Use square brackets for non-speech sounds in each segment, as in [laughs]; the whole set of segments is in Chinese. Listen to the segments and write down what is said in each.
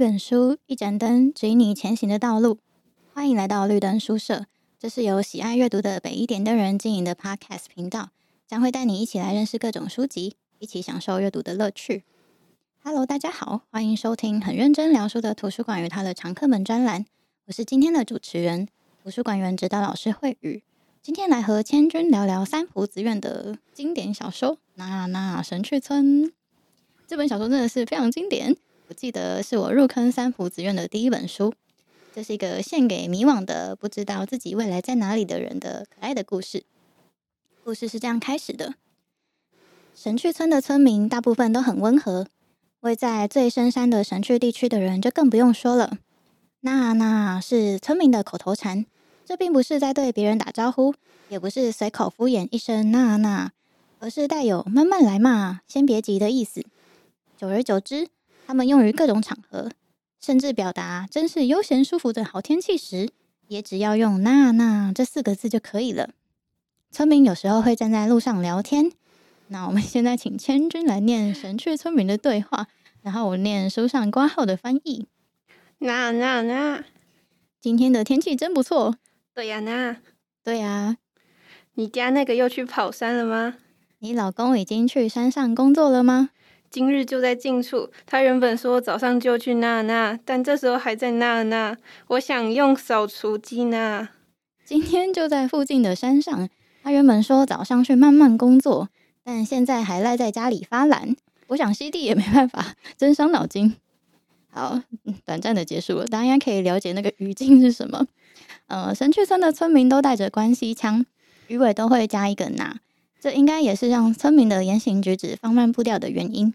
一本书，一盏灯，指引你前行的道路。欢迎来到绿灯书社，这是由喜爱阅读的北一点灯人经营的 Podcast 频道，将会带你一起来认识各种书籍，一起享受阅读的乐趣。Hello，大家好，欢迎收听很认真聊书的图书馆与他的常客们专栏。我是今天的主持人，图书馆员指导老师慧宇。今天来和千钧聊聊三浦紫苑的经典小说《那那神去村》。这本小说真的是非常经典，我记得是我入坑三浦紫苑的第一本书。这是一个献给迷惘的、不知道自己未来在哪里的人的可爱的故事。故事是这样开始的：神去村的村民大部分都很温和，位在最深山的神去地区的人就更不用说了。那那是村民的口头禅，这并不是在对别人打招呼，也不是随口敷衍一声那那，而是带有慢慢来嘛，先别急的意思。久而久之，他们用于各种场合，甚至表达真是悠闲舒服的好天气时，也只要用“那那”这四个字就可以了。村民有时候会站在路上聊天。那我们现在请千军来念神去村民的对话，然后我念书上挂号的翻译。那那那，今天的天气真不错。对呀，那。对呀。你家那个又去跑山了吗？你老公已经去山上工作了吗？今日就在近处。他原本说早上就去那那，但这时候还在那那。我想用扫除机呢。今天就在附近的山上。他原本说早上去慢慢工作，但现在还赖在家里发懒。我想吸地也没办法，[laughs] 真伤脑筋。好，短暂的结束了，大家可以了解那个语境是什么。呃，神去村的村民都带着关系枪，鱼尾都会加一个那。这应该也是让村民的言行举止放慢步调的原因。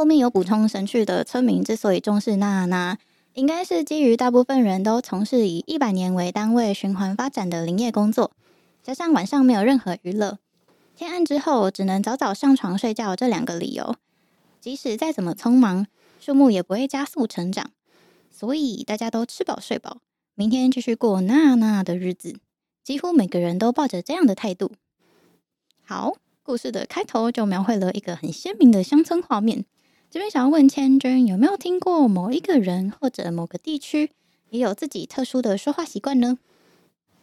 后面有补充，神趣的村民之所以重视娜娜，应该是基于大部分人都从事以一百年为单位循环发展的林业工作，加上晚上没有任何娱乐，天暗之后只能早早上床睡觉这两个理由，即使再怎么匆忙，树木也不会加速成长。所以大家都吃饱睡饱，明天继续过娜娜的日子。几乎每个人都抱着这样的态度。好，故事的开头就描绘了一个很鲜明的乡村画面。这边想要问千钧，有没有听过某一个人或者某个地区也有自己特殊的说话习惯呢？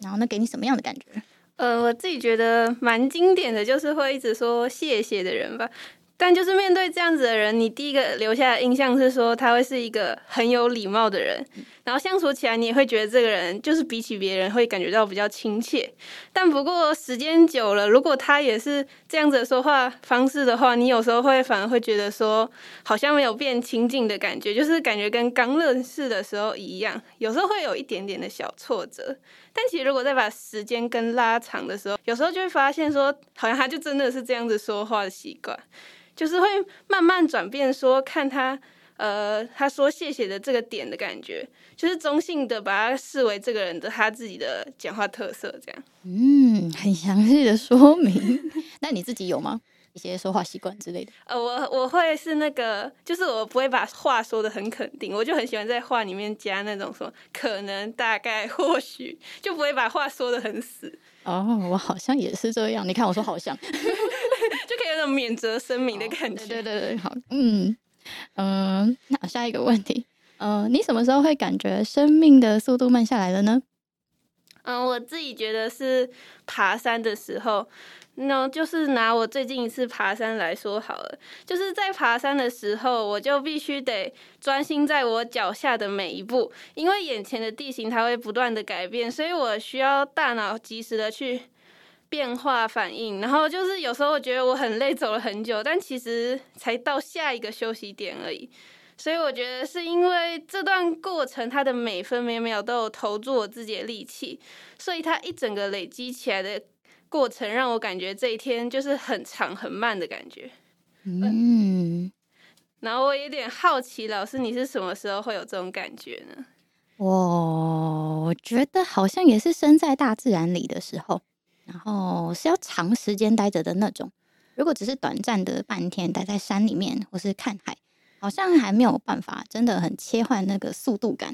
然后，呢给你什么样的感觉？呃，我自己觉得蛮经典的就是会一直说谢谢的人吧。但就是面对这样子的人，你第一个留下的印象是说他会是一个很有礼貌的人，然后相处起来你也会觉得这个人就是比起别人会感觉到比较亲切。但不过时间久了，如果他也是这样子说话方式的话，你有时候会反而会觉得说好像没有变亲近的感觉，就是感觉跟刚认识的时候一样，有时候会有一点点的小挫折。但其实如果再把时间跟拉长的时候，有时候就会发现说，好像他就真的是这样子说话的习惯。就是会慢慢转变，说看他，呃，他说谢谢的这个点的感觉，就是中性的把它视为这个人的他自己的讲话特色，这样。嗯，很详细的说明。[laughs] 那你自己有吗？一些说话习惯之类的？呃，我我会是那个，就是我不会把话说的很肯定，我就很喜欢在话里面加那种说可能、大概、或许，就不会把话说的很死。哦，我好像也是这样。你看，我说好像。[laughs] 就可以有那种免责声明的感觉。对对对，好，嗯嗯、那下一个问题，嗯，你什么时候会感觉生命的速度慢下来了呢？嗯、我自己觉得是爬山的时候，那就是拿我最近一次爬山来说好了，就是在爬山的时候，我就必须得专心在我脚下的每一步，因为眼前的地形它会不断的改变，所以我需要大脑及时的去。变化反应，然后就是有时候我觉得我很累，走了很久，但其实才到下一个休息点而已。所以我觉得是因为这段过程，它的每分每秒都有投注我自己的力气，所以它一整个累积起来的过程，让我感觉这一天就是很长很慢的感觉。嗯，然后我有点好奇，老师你是什么时候会有这种感觉呢？我觉得好像也是身在大自然里的时候。然后是要长时间待着的那种，如果只是短暂的半天待在山里面或是看海，好像还没有办法真的很切换那个速度感。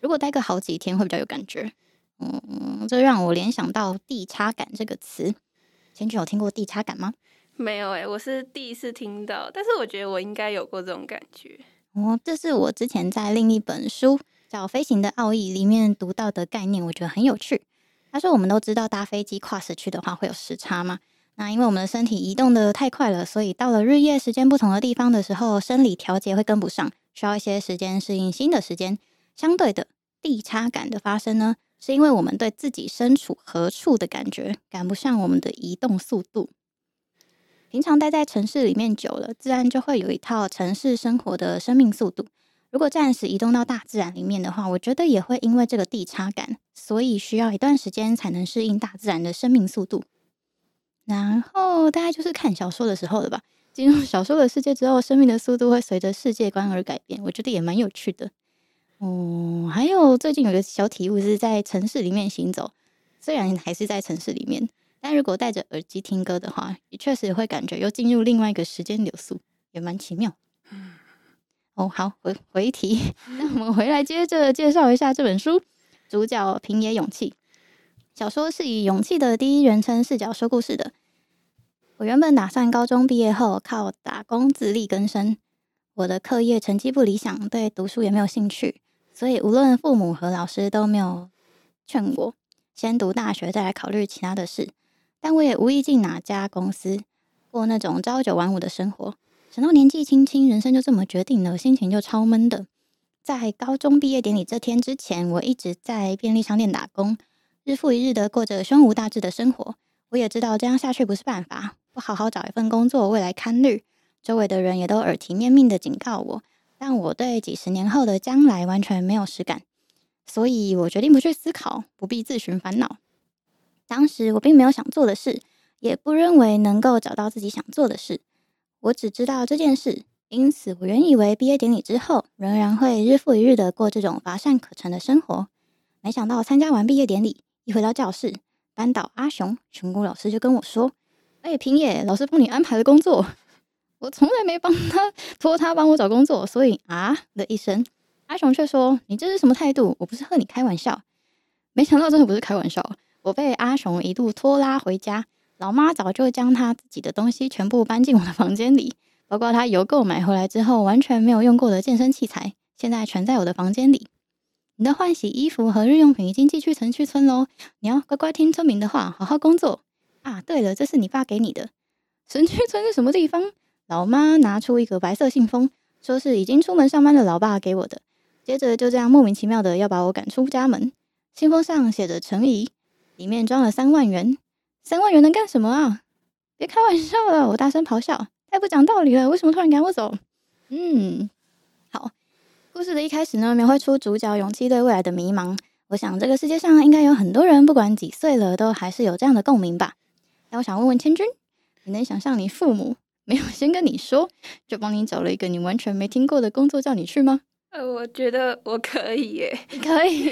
如果待个好几天会比较有感觉。嗯，这让我联想到“地差感”这个词。千钧有听过“地差感”吗？没有诶、欸，我是第一次听到，但是我觉得我应该有过这种感觉。哦，这是我之前在另一本书叫《飞行的奥义》里面读到的概念，我觉得很有趣。他说，我们都知道搭飞机跨时区的话会有时差嘛。那因为我们的身体移动得太快了，所以到了日夜时间不同的地方的时候，生理调节会跟不上，需要一些时间适应新的时间。相对的，地差感的发生呢，是因为我们对自己身处何处的感觉赶不上我们的移动速度。平常待在城市里面久了，自然就会有一套城市生活的生命速度。如果暂时移动到大自然里面的话，我觉得也会因为这个地差感，所以需要一段时间才能适应大自然的生命速度。然后大概就是看小说的时候了吧。进入小说的世界之后，生命的速度会随着世界观而改变。我觉得也蛮有趣的。哦，还有最近有个小体悟是在城市里面行走，虽然还是在城市里面，但如果戴着耳机听歌的话，也确实会感觉又进入另外一个时间流速，也蛮奇妙。哦，好，回回题，[laughs] 那我们回来接着介绍一下这本书，主角平野勇气。小说是以勇气的第一人称视角说故事的。我原本打算高中毕业后靠打工自力更生。我的课业成绩不理想，对读书也没有兴趣，所以无论父母和老师都没有劝我先读大学再来考虑其他的事。但我也无意进哪家公司过那种朝九晚五的生活。想到年纪轻轻，人生就这么决定了，心情就超闷的。在高中毕业典礼这天之前，我一直在便利商店打工。日复一日的过着胸无大志的生活，我也知道这样下去不是办法。不好好找一份工作，未来堪虑。周围的人也都耳提面命的警告我，但我对几十年后的将来完全没有实感，所以我决定不去思考，不必自寻烦恼。当时我并没有想做的事，也不认为能够找到自己想做的事。我只知道这件事，因此我原以为毕业典礼之后，仍然会日复一日的过这种乏善可陈的生活。没想到参加完毕业典礼。一回到教室，班导阿雄熊谷老师就跟我说：“哎、平野老师帮你安排了工作，[laughs] 我从来没帮他托他帮我找工作，所以啊的一声，阿雄却说：‘你这是什么态度？我不是和你开玩笑。’没想到真的不是开玩笑，我被阿雄一路拖拉回家，老妈早就将她自己的东西全部搬进我的房间里，包括她邮购买回来之后完全没有用过的健身器材，现在全在我的房间里。”你的换洗衣服和日用品已经寄去城区村喽，你要乖乖听村民的话，好好工作啊！对了，这是你爸给你的。城区村是什么地方？老妈拿出一个白色信封，说是已经出门上班的老爸给我的。接着就这样莫名其妙的要把我赶出家门。信封上写着陈怡，里面装了三万元。三万元能干什么啊？别开玩笑了！我大声咆哮，太不讲道理了！为什么突然赶我走？嗯，好。故事的一开始呢，描绘出主角勇气对未来的迷茫。我想这个世界上应该有很多人，不管几岁了，都还是有这样的共鸣吧。那我想问问千钧，你能想象你父母没有先跟你说，就帮你找了一个你完全没听过的工作叫你去吗？呃，我觉得我可以耶，可以，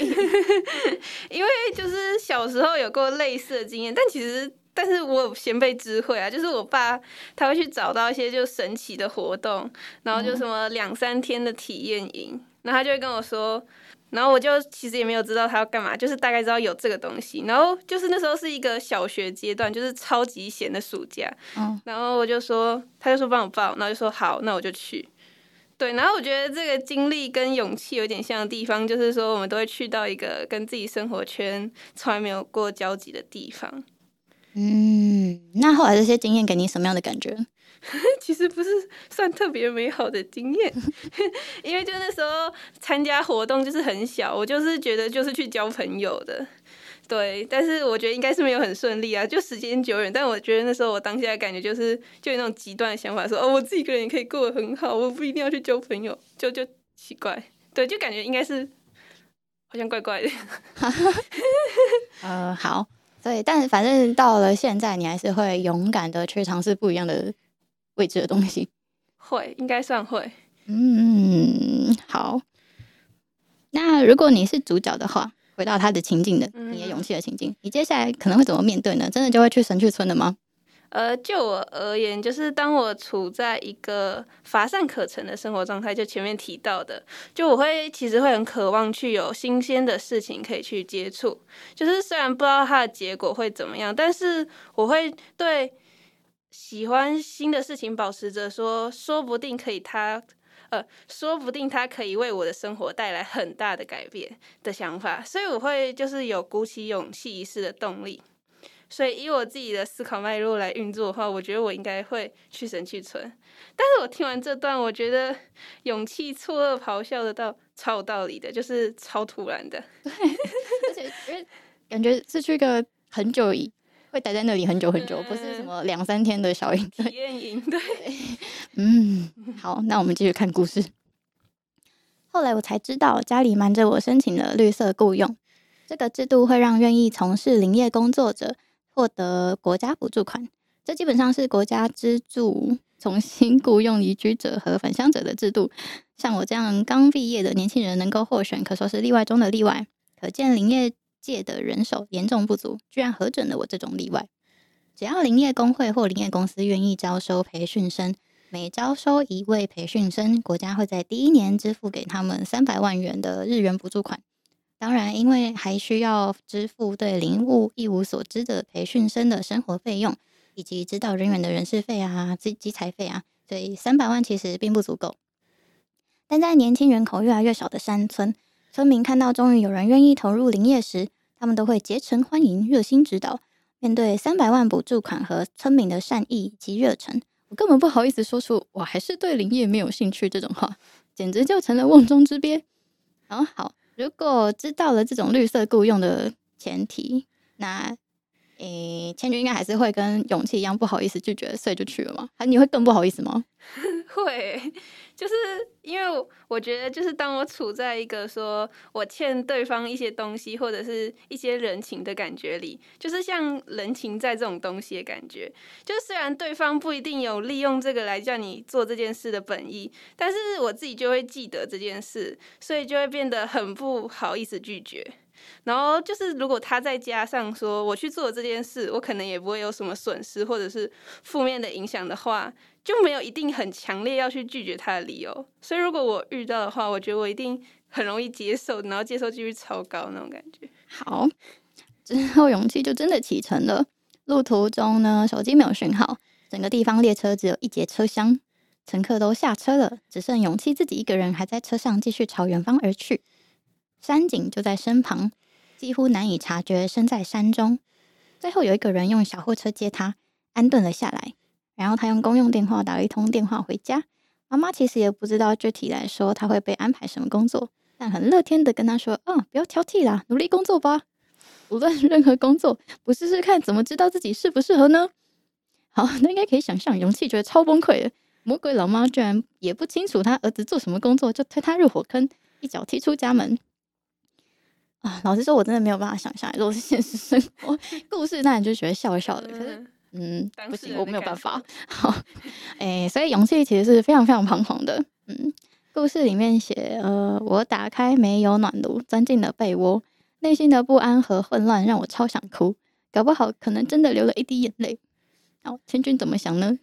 [laughs] 因为就是小时候有过类似的经验，但其实。但是我有先辈智慧啊，就是我爸他会去找到一些就神奇的活动，然后就什么两三天的体验营，然后他就会跟我说，然后我就其实也没有知道他要干嘛，就是大概知道有这个东西，然后就是那时候是一个小学阶段，就是超级闲的暑假，然后我就说，他就说帮我报，然后就说好，那我就去，对，然后我觉得这个经历跟勇气有点像的地方，就是说我们都会去到一个跟自己生活圈从来没有过交集的地方。嗯，那后来这些经验给你什么样的感觉？[laughs] 其实不是算特别美好的经验，[laughs] 因为就那时候参加活动就是很小，我就是觉得就是去交朋友的，对。但是我觉得应该是没有很顺利啊，就时间久远。但我觉得那时候我当下的感觉就是，就有那种极端的想法说，说哦，我自己一个人也可以过得很好，我不一定要去交朋友，就就奇怪，对，就感觉应该是好像怪怪的。[laughs] [laughs] 呃，好。对，但反正到了现在，你还是会勇敢的去尝试不一样的未知的东西。[laughs] 会，应该算会。嗯，好。那如果你是主角的话，回到他的情境的，你的勇气的情境，你接下来可能会怎么面对呢？真的就会去神去村的吗？呃，就我而言，就是当我处在一个乏善可陈的生活状态，就前面提到的，就我会其实会很渴望去有新鲜的事情可以去接触。就是虽然不知道它的结果会怎么样，但是我会对喜欢新的事情保持着说，说不定可以它呃，说不定它可以为我的生活带来很大的改变的想法，所以我会就是有鼓起勇气一试的动力。所以以我自己的思考脉络来运作的话，我觉得我应该会去神去存。但是我听完这段，我觉得勇气错愕咆哮的到超有道理的，就是超突然的。对，而且因为感觉是去一个很久以会待在那里很久很久，嗯、不是什么两三天的小营。体验营，对。嗯，好，那我们继续看故事。后来我才知道，家里瞒着我申请了绿色雇佣，这个制度会让愿意从事林业工作者。获得国家补助款，这基本上是国家资助重新雇佣移居者和返乡者的制度。像我这样刚毕业的年轻人能够获选，可说是例外中的例外。可见林业界的人手严重不足，居然核准了我这种例外。只要林业工会或林业公司愿意招收培训生，每招收一位培训生，国家会在第一年支付给他们三百万元的日元补助款。当然，因为还需要支付对林务一无所知的培训生的生活费用，以及指导人员的人事费啊、机机材费啊，所以三百万其实并不足够。但在年轻人口越来越少的山村，村民看到终于有人愿意投入林业时，他们都会竭诚欢迎、热心指导。面对三百万补助款和村民的善意及热忱，我根本不好意思说出“我还是对林业没有兴趣”这种话，简直就成了瓮中之鳖。然后好。如果知道了这种绿色雇佣的前提，那诶、千钧应该还是会跟勇气一样不好意思拒绝，所以就去了嘛？还你会更不好意思吗？[laughs] 会，就是因为我觉得，就是当我处在一个说我欠对方一些东西或者是一些人情的感觉里，就是像人情债这种东西的感觉。就虽然对方不一定有利用这个来叫你做这件事的本意，但是我自己就会记得这件事，所以就会变得很不好意思拒绝。然后就是，如果他再加上说我去做这件事，我可能也不会有什么损失或者是负面的影响的话，就没有一定很强烈要去拒绝他的理由。所以如果我遇到的话，我觉得我一定很容易接受，然后接受几率超高那种感觉。好，之后勇气就真的启程了。路途中呢，手机没有讯号，整个地方列车只有一节车厢，乘客都下车了，只剩勇气自己一个人还在车上继续朝远方而去。山景就在身旁，几乎难以察觉身在山中。最后有一个人用小货车接他，安顿了下来。然后他用公用电话打了一通电话回家。妈妈其实也不知道具体来说他会被安排什么工作，但很乐天的跟他说：“嗯，不要挑剔啦，努力工作吧。无论 [laughs] 任何工作，不试试看怎么知道自己适不适合呢？”好，那应该可以想象，勇气觉得超崩溃的。魔鬼老妈居然也不清楚他儿子做什么工作，就推他入火坑，一脚踢出家门。啊，老实说，我真的没有办法想象，如果是现实生活 [laughs] 故事，那你就觉得笑一笑的。可是，嗯，不行，我没有办法。好，[laughs] 哎、欸，所以勇气其实是非常非常彷徨的。嗯，故事里面写，呃，我打开没有暖炉，钻进了被窝，内心的不安和混乱让我超想哭，搞不好可能真的流了一滴眼泪。好，千钧怎么想呢？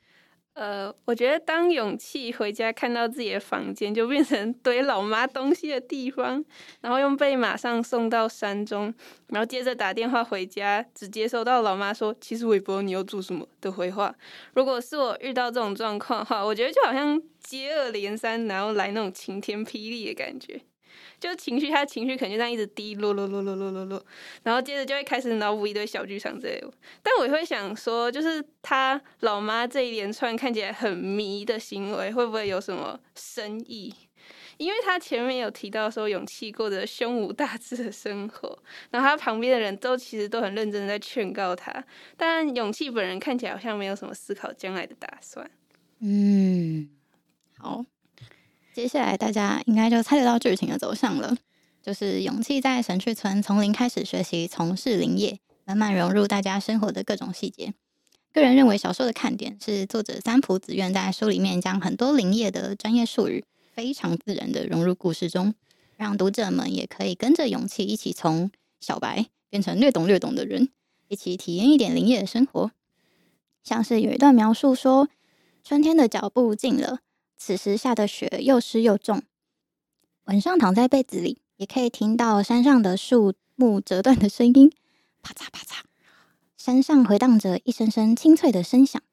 呃，我觉得当勇气回家看到自己的房间就变成堆老妈东西的地方，然后用被马上送到山中，然后接着打电话回家，只接收到老妈说“其实我也不知道你要做什么”的回话。如果是我遇到这种状况的话，我觉得就好像接二连三，然后来那种晴天霹雳的感觉。就情绪，他的情绪可能就这样一直低落落落落落落落，然后接着就会开始脑补一堆小剧场之类的。但我也会想说，就是他老妈这一连串看起来很迷的行为，会不会有什么深意？因为他前面有提到说，勇气过着胸无大志的生活，然后他旁边的人都其实都很认真的在劝告他，但勇气本人看起来好像没有什么思考将来的打算。嗯，好。接下来大家应该就猜得到剧情的走向了，就是勇气在神去村从零开始学习从事林业，慢慢融入大家生活的各种细节。个人认为小说的看点是作者三浦紫苑在书里面将很多林业的专业术语非常自然的融入故事中，让读者们也可以跟着勇气一起从小白变成略懂略懂的人，一起体验一点林业的生活。像是有一段描述说，春天的脚步近了。此时下的雪又湿又重，晚上躺在被子里，也可以听到山上的树木折断的声音，啪嚓啪嚓，山上回荡着一声声清脆的声响。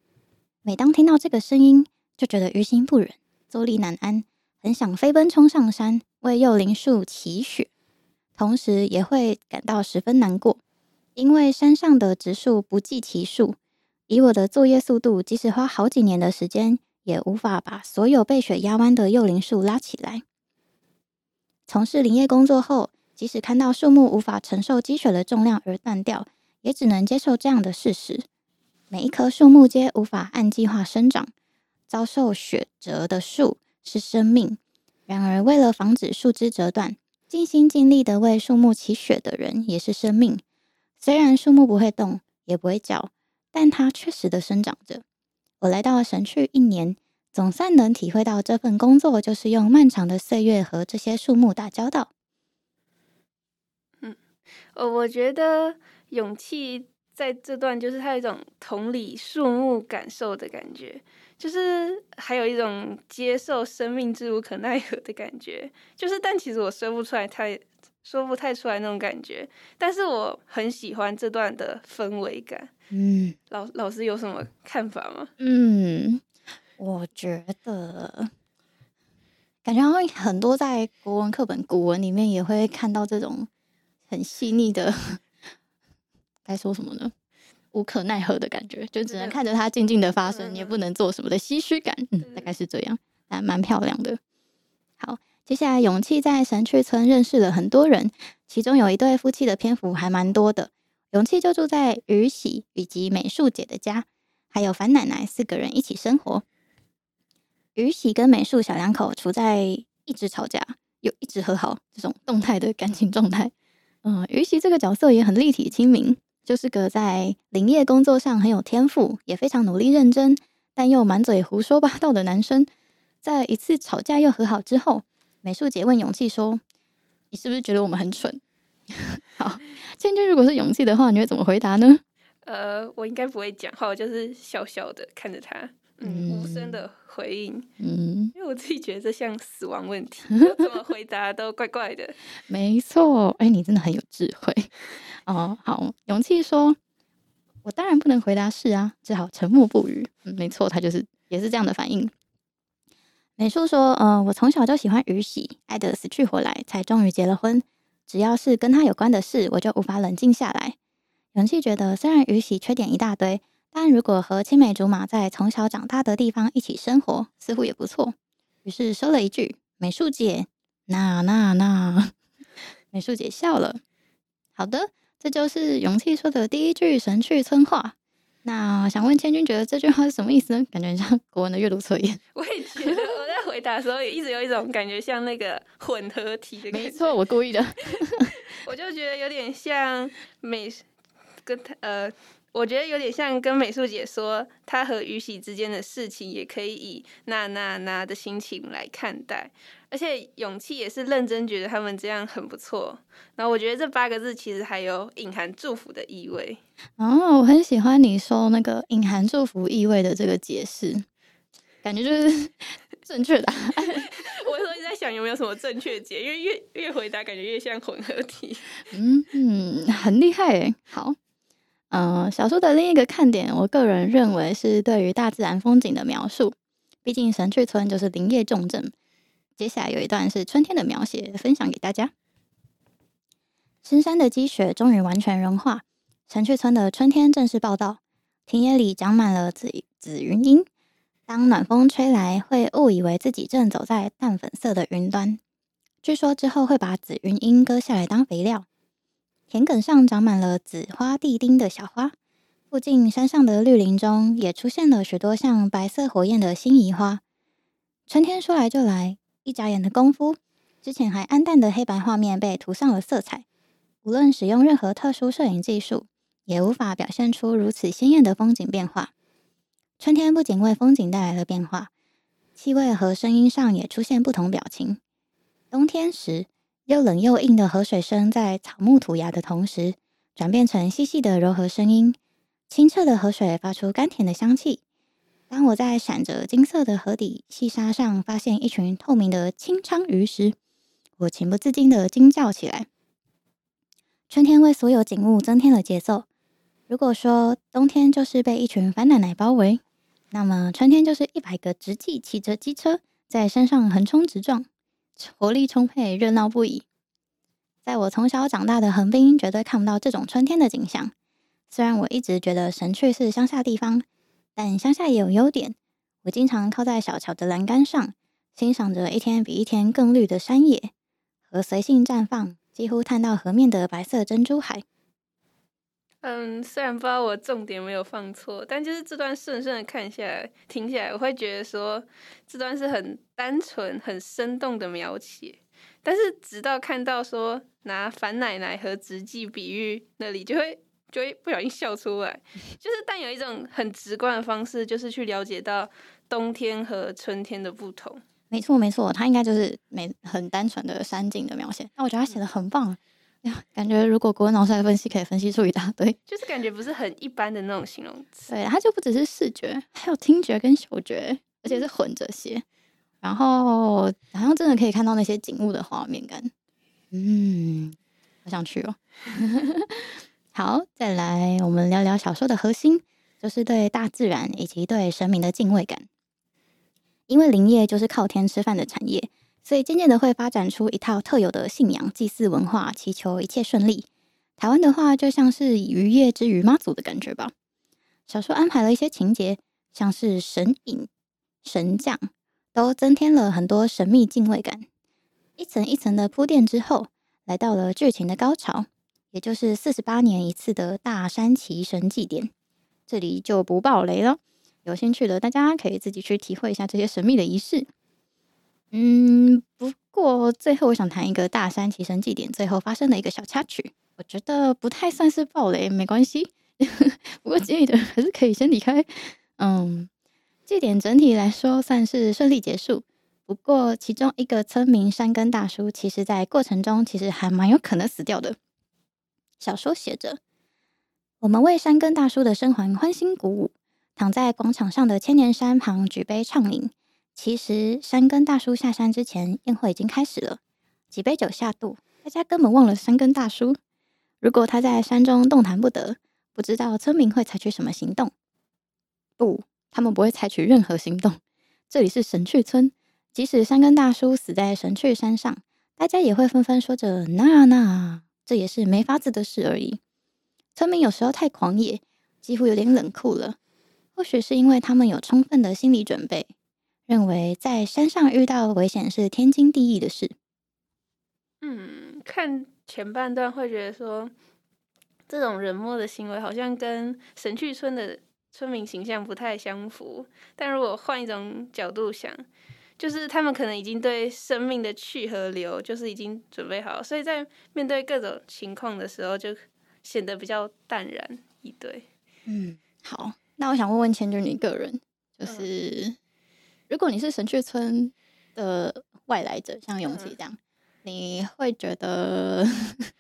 每当听到这个声音，就觉得于心不忍，坐立难安，很想飞奔冲上山为幼林树祈雪，同时也会感到十分难过，因为山上的植树不计其数，以我的作业速度，即使花好几年的时间，也无法把所有被雪压弯的幼林树拉起来。从事林业工作后，即使看到树木无法承受积雪的重量而断掉，也只能接受这样的事实：每一棵树木皆无法按计划生长。遭受雪折的树是生命，然而为了防止树枝折断，尽心尽力的为树木祈雪的人也是生命。虽然树木不会动，也不会叫，但它确实的生长着。我来到神去一年，总算能体会到这份工作就是用漫长的岁月和这些树木打交道。嗯，我我觉得勇气在这段就是它有一种同理树木感受的感觉。就是还有一种接受生命之无可奈何的感觉，就是但其实我说不出来太说不太出来那种感觉，但是我很喜欢这段的氛围感。嗯，老老师有什么看法吗？嗯，我觉得感觉好像很多在国文课本古文里面也会看到这种很细腻的，[laughs] 该说什么呢？无可奈何的感觉，就只能看着它静静的发生，你也不能做什么的唏嘘感，嗯，大概是这样，还蛮漂亮的。好，接下来勇气在神去村认识了很多人，其中有一对夫妻的篇幅还蛮多的。勇气就住在于喜以及美术姐的家，还有樊奶奶四个人一起生活。于喜跟美术小两口处在一直吵架又一直和好这种动态的感情状态。嗯，于喜这个角色也很立体亲民。就是个在林业工作上很有天赋，也非常努力认真，但又满嘴胡说八道的男生。在一次吵架又和好之后，美术姐问勇气说：“你是不是觉得我们很蠢？” [laughs] 好，千钧如果是勇气的话，你会怎么回答呢？呃，我应该不会讲话，我就是笑笑的看着他，嗯，无声的回应，嗯，因为我自己觉得这像死亡问题，[laughs] 怎么回答都怪怪的。[laughs] 没错，哎、欸，你真的很有智慧。哦，好，勇气说：“我当然不能回答是啊，只好沉默不语。嗯”没错，他就是也是这样的反应。美术说：“嗯、呃，我从小就喜欢鱼喜，爱得死去活来，才终于结了婚。只要是跟他有关的事，我就无法冷静下来。”勇气觉得，虽然宇喜缺点一大堆，但如果和青梅竹马在从小长大的地方一起生活，似乎也不错。于是说了一句：“美术姐，那那那。” [laughs] 美术姐笑了。好的。这就是勇气说的第一句神去村话。那想问千钧，觉得这句话是什么意思呢？感觉像国文的阅读测验。[laughs] 我也觉得，我在回答的时候也一直有一种感觉，像那个混合体的感觉。没错，我故意的。[laughs] 我就觉得有点像美跟他呃。我觉得有点像跟美术姐说，她和于喜之间的事情也可以以那那那的心情来看待，而且勇气也是认真觉得他们这样很不错。然后我觉得这八个字其实还有隐含祝福的意味。哦，我很喜欢你说那个隐含祝福意味的这个解释，感觉就是正确答案。[laughs] 我有时候在想有没有什么正确解，因为越越回答感觉越像混合体。嗯 [laughs] 嗯，很厉害诶。好。嗯、呃，小说的另一个看点，我个人认为是对于大自然风景的描述。毕竟神去村就是林业重镇。接下来有一段是春天的描写，分享给大家。深山的积雪终于完全融化，神去村的春天正式报道。田野里长满了紫紫云英，当暖风吹来，会误以为自己正走在淡粉色的云端。据说之后会把紫云英割下来当肥料。田埂上长满了紫花地丁的小花，附近山上的绿林中也出现了许多像白色火焰的辛夷花。春天说来就来，一眨眼的功夫，之前还暗淡的黑白画面被涂上了色彩。无论使用任何特殊摄影技术，也无法表现出如此鲜艳的风景变化。春天不仅为风景带来了变化，气味和声音上也出现不同表情。冬天时，又冷又硬的河水声，在草木吐芽的同时，转变成细细的柔和声音。清澈的河水发出甘甜的香气。当我在闪着金色的河底细沙上发现一群透明的清鲳鱼时，我情不自禁的惊叫起来。春天为所有景物增添了节奏。如果说冬天就是被一群樊奶奶包围，那么春天就是一百个直骑骑着机车在山上横冲直撞，活力充沛，热闹不已。在我从小长大的横滨，绝对看不到这种春天的景象。虽然我一直觉得神去是乡下地方，但乡下也有优点。我经常靠在小桥的栏杆上，欣赏着一天比一天更绿的山野和随性绽放、几乎探到河面的白色珍珠海。嗯，虽然不知道我重点没有放错，但就是这段顺顺的看下来、听下来，我会觉得说这段是很单纯、很生动的描写。但是直到看到说拿樊奶奶和直记比喻那里，就会就会不小心笑出来。就是但有一种很直观的方式，就是去了解到冬天和春天的不同。没错，没错，他应该就是没很单纯的山景的描写。那我觉得他写的很棒。[laughs] 感觉如果国文老师来分析，可以分析出一大堆，[laughs] 就是感觉不是很一般的那种形容词。对，它就不只是视觉，还有听觉跟嗅觉，而且是混着写。然后好像真的可以看到那些景物的画面感。嗯，好想去哦。[laughs] 好，再来我们聊聊小说的核心，就是对大自然以及对神明的敬畏感。因为林业就是靠天吃饭的产业。所以渐渐的会发展出一套特有的信仰祭祀文化，祈求一切顺利。台湾的话，就像是渔业之于妈祖的感觉吧。小说安排了一些情节，像是神隐、神将，都增添了很多神秘敬畏感。一层一层的铺垫之后，来到了剧情的高潮，也就是四十八年一次的大山奇神祭典。这里就不爆雷了，有兴趣的大家可以自己去体会一下这些神秘的仪式。嗯，不过最后我想谈一个大山奇神祭典最后发生的一个小插曲，我觉得不太算是暴雷，没关系。[laughs] 不过建议的还是可以先离开。嗯，祭点整体来说算是顺利结束，不过其中一个村民山根大叔，其实在过程中其实还蛮有可能死掉的。小说写着：我们为山根大叔的生还欢欣鼓舞，躺在广场上的千年山旁举杯畅饮。其实山根大叔下山之前，宴会已经开始了。几杯酒下肚，大家根本忘了山根大叔。如果他在山中动弹不得，不知道村民会采取什么行动。不，他们不会采取任何行动。这里是神去村，即使山根大叔死在神去山上，大家也会纷纷说着“那那”，这也是没法子的事而已。村民有时候太狂野，几乎有点冷酷了。或许是因为他们有充分的心理准备。认为在山上遇到危险是天经地义的事。嗯，看前半段会觉得说，这种冷漠的行为好像跟神去村的村民形象不太相符。但如果换一种角度想，就是他们可能已经对生命的去和留就是已经准备好，所以在面对各种情况的时候，就显得比较淡然一对。嗯，好，那我想问问千钧，你个人就是。嗯如果你是神去村的外来者，像永琪这样，嗯、你会觉得，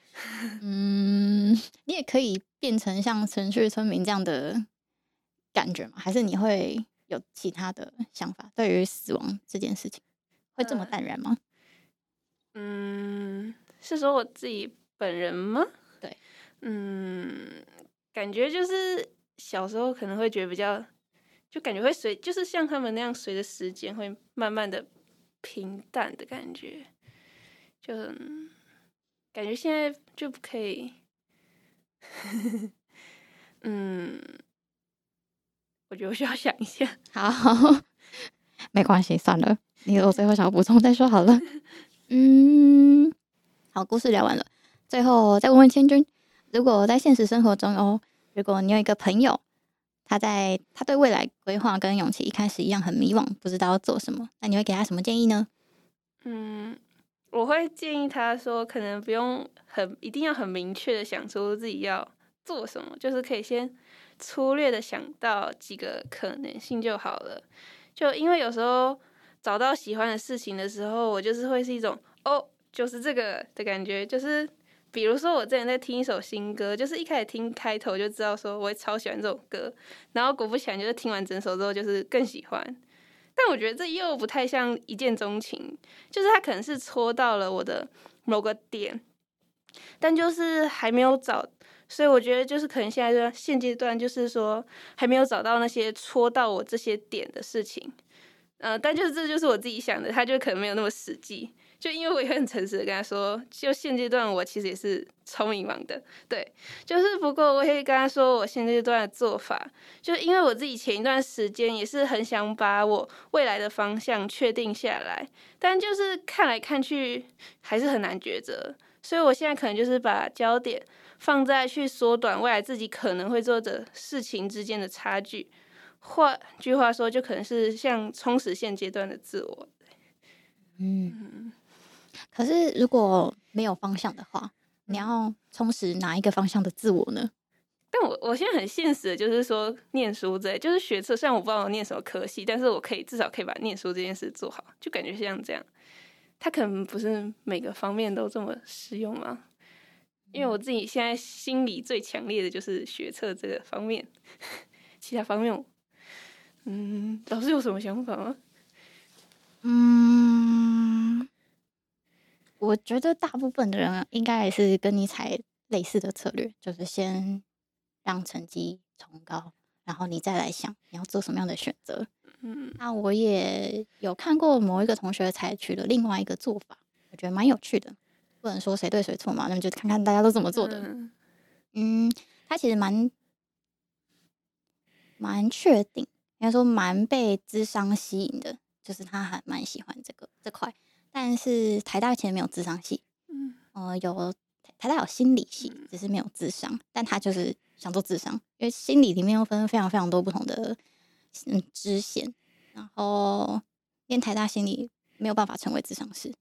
[laughs] 嗯，你也可以变成像神去村民这样的感觉吗？还是你会有其他的想法？对于死亡这件事情，会这么淡然吗？嗯，是说我自己本人吗？对，嗯，感觉就是小时候可能会觉得比较。就感觉会随，就是像他们那样，随着时间会慢慢的平淡的感觉，就很感觉现在就不可以，嗯，我觉得我需要想一下。[laughs] 好，[laughs] 没关系，算了，你有最后想要补充再说好了。[laughs] 嗯，好，故事聊完了，最后再问问千钧，如果在现实生活中哦，如果你有一个朋友。他在他对未来规划跟永琪一开始一样很迷惘，不知道要做什么。那你会给他什么建议呢？嗯，我会建议他说，可能不用很一定要很明确的想出自己要做什么，就是可以先粗略的想到几个可能性就好了。就因为有时候找到喜欢的事情的时候，我就是会是一种哦，就是这个的感觉，就是。比如说，我之前在听一首新歌，就是一开始听开头就知道说我会超喜欢这首歌，然后果不其然，就是听完整首之后就是更喜欢。但我觉得这又不太像一见钟情，就是他可能是戳到了我的某个点，但就是还没有找，所以我觉得就是可能现在就现阶段就是说还没有找到那些戳到我这些点的事情，呃，但就是这就是我自己想的，他就可能没有那么实际。就因为我也很诚实的跟他说，就现阶段我其实也是超迷茫的，对，就是不过我也跟他说我现阶段的做法，就因为我自己前一段时间也是很想把我未来的方向确定下来，但就是看来看去还是很难抉择，所以我现在可能就是把焦点放在去缩短未来自己可能会做的事情之间的差距，换句话说，就可能是像充实现阶段的自我，嗯。可是如果没有方向的话，你要充实哪一个方向的自我呢？但我我现在很现实的，就是说念书之类，就是学车。虽然我不知道我念什么科系，但是我可以至少可以把念书这件事做好，就感觉像这样。它可能不是每个方面都这么适用吗？因为我自己现在心里最强烈的就是学测这个方面，[laughs] 其他方面，嗯，老师有什么想法吗？嗯。我觉得大部分的人应该也是跟你采类似的策略，就是先让成绩冲高，然后你再来想你要做什么样的选择。嗯，那我也有看过某一个同学采取了另外一个做法，我觉得蛮有趣的。不能说谁对谁错嘛，那么就看看大家都怎么做的。嗯，嗯，他其实蛮蛮确定，应该说蛮被智商吸引的，就是他还蛮喜欢这个这块。但是台大其实没有智商系，嗯，呃，有台大有心理系，只是没有智商，但他就是想做智商，因为心理里面又分非常非常多不同的嗯支线，然后念台大心理没有办法成为智商师，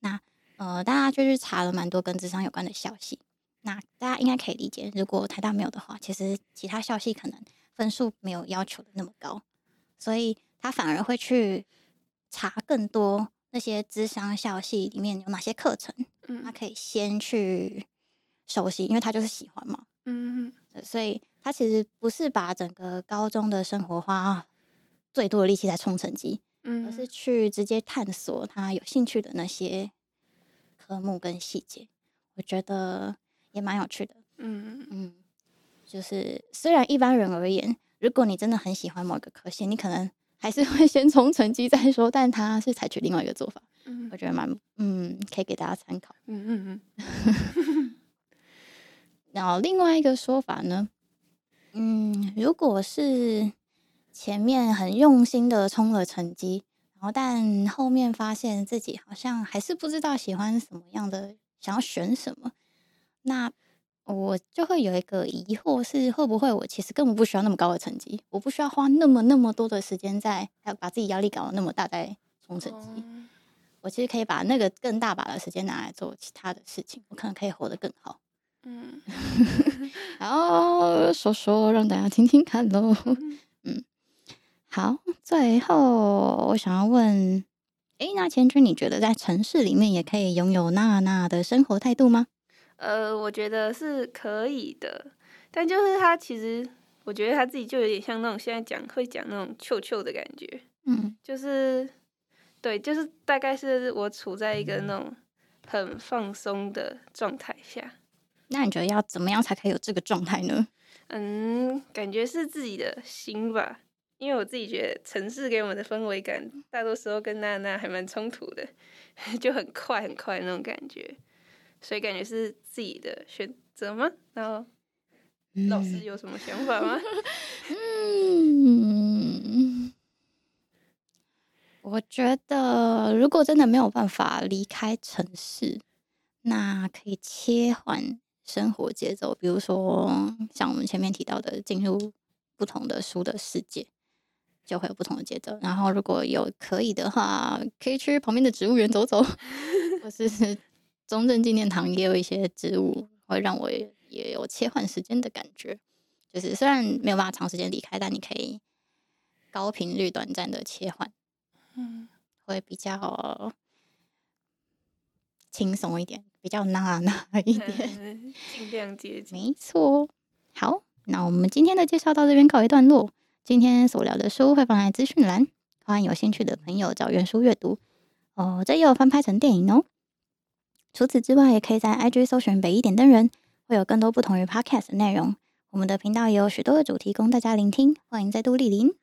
那呃大家就去查了蛮多跟智商有关的校系，那大家应该可以理解，如果台大没有的话，其实其他校系可能分数没有要求的那么高，所以他反而会去查更多。那些咨商校系里面有哪些课程？嗯，他可以先去熟悉，因为他就是喜欢嘛。嗯，所以他其实不是把整个高中的生活花最多的力气在冲成绩，嗯，而是去直接探索他有兴趣的那些科目跟细节。我觉得也蛮有趣的。嗯嗯，就是虽然一般人而言，如果你真的很喜欢某个科系，你可能。还是会先从成绩再说，但他是采取另外一个做法，嗯、我觉得蛮嗯，可以给大家参考。嗯嗯嗯。[laughs] 然后另外一个说法呢，嗯，如果是前面很用心的冲了成绩，然后但后面发现自己好像还是不知道喜欢什么样的，想要选什么，那。我就会有一个疑惑，是会不会我其实根本不需要那么高的成绩，我不需要花那么那么多的时间在，还要把自己压力搞得那么大在冲成绩。我其实可以把那个更大把的时间拿来做其他的事情，我可能可以活得更好。嗯，[laughs] 然后说说让大家听听看喽。[laughs] 嗯，好，最后我想要问，诶，那千钧，你觉得在城市里面也可以拥有娜娜的生活态度吗？呃，我觉得是可以的，但就是他其实，我觉得他自己就有点像那种现在讲会讲那种臭臭的感觉，嗯，就是对，就是大概是我处在一个那种很放松的状态下。那你觉得要怎么样才可以有这个状态呢？嗯，感觉是自己的心吧，因为我自己觉得城市给我们的氛围感，大多时候跟娜娜还蛮冲突的，[laughs] 就很快很快那种感觉。所以感觉是自己的选择吗？然后老师有什么想法吗？[laughs] 嗯，我觉得如果真的没有办法离开城市，那可以切换生活节奏，比如说像我们前面提到的，进入不同的书的世界，就会有不同的节奏。然后如果有可以的话，可以去旁边的植物园走走，或是。中正纪念堂也有一些植物，会让我也有切换时间的感觉。就是虽然没有办法长时间离开，但你可以高频率、短暂的切换，嗯，会比较轻松一点，比较娜娜 [laughs] 一点，[laughs] 尽量接近。没错。好，那我们今天的介绍到这边告一段落。今天所聊的书会放在资讯栏，欢迎有兴趣的朋友找原书阅读。哦，这也有翻拍成电影哦。除此之外，也可以在 IG 搜寻“北一点灯人”，会有更多不同于 Podcast 的内容。我们的频道也有许多的主题供大家聆听，欢迎再度莅临。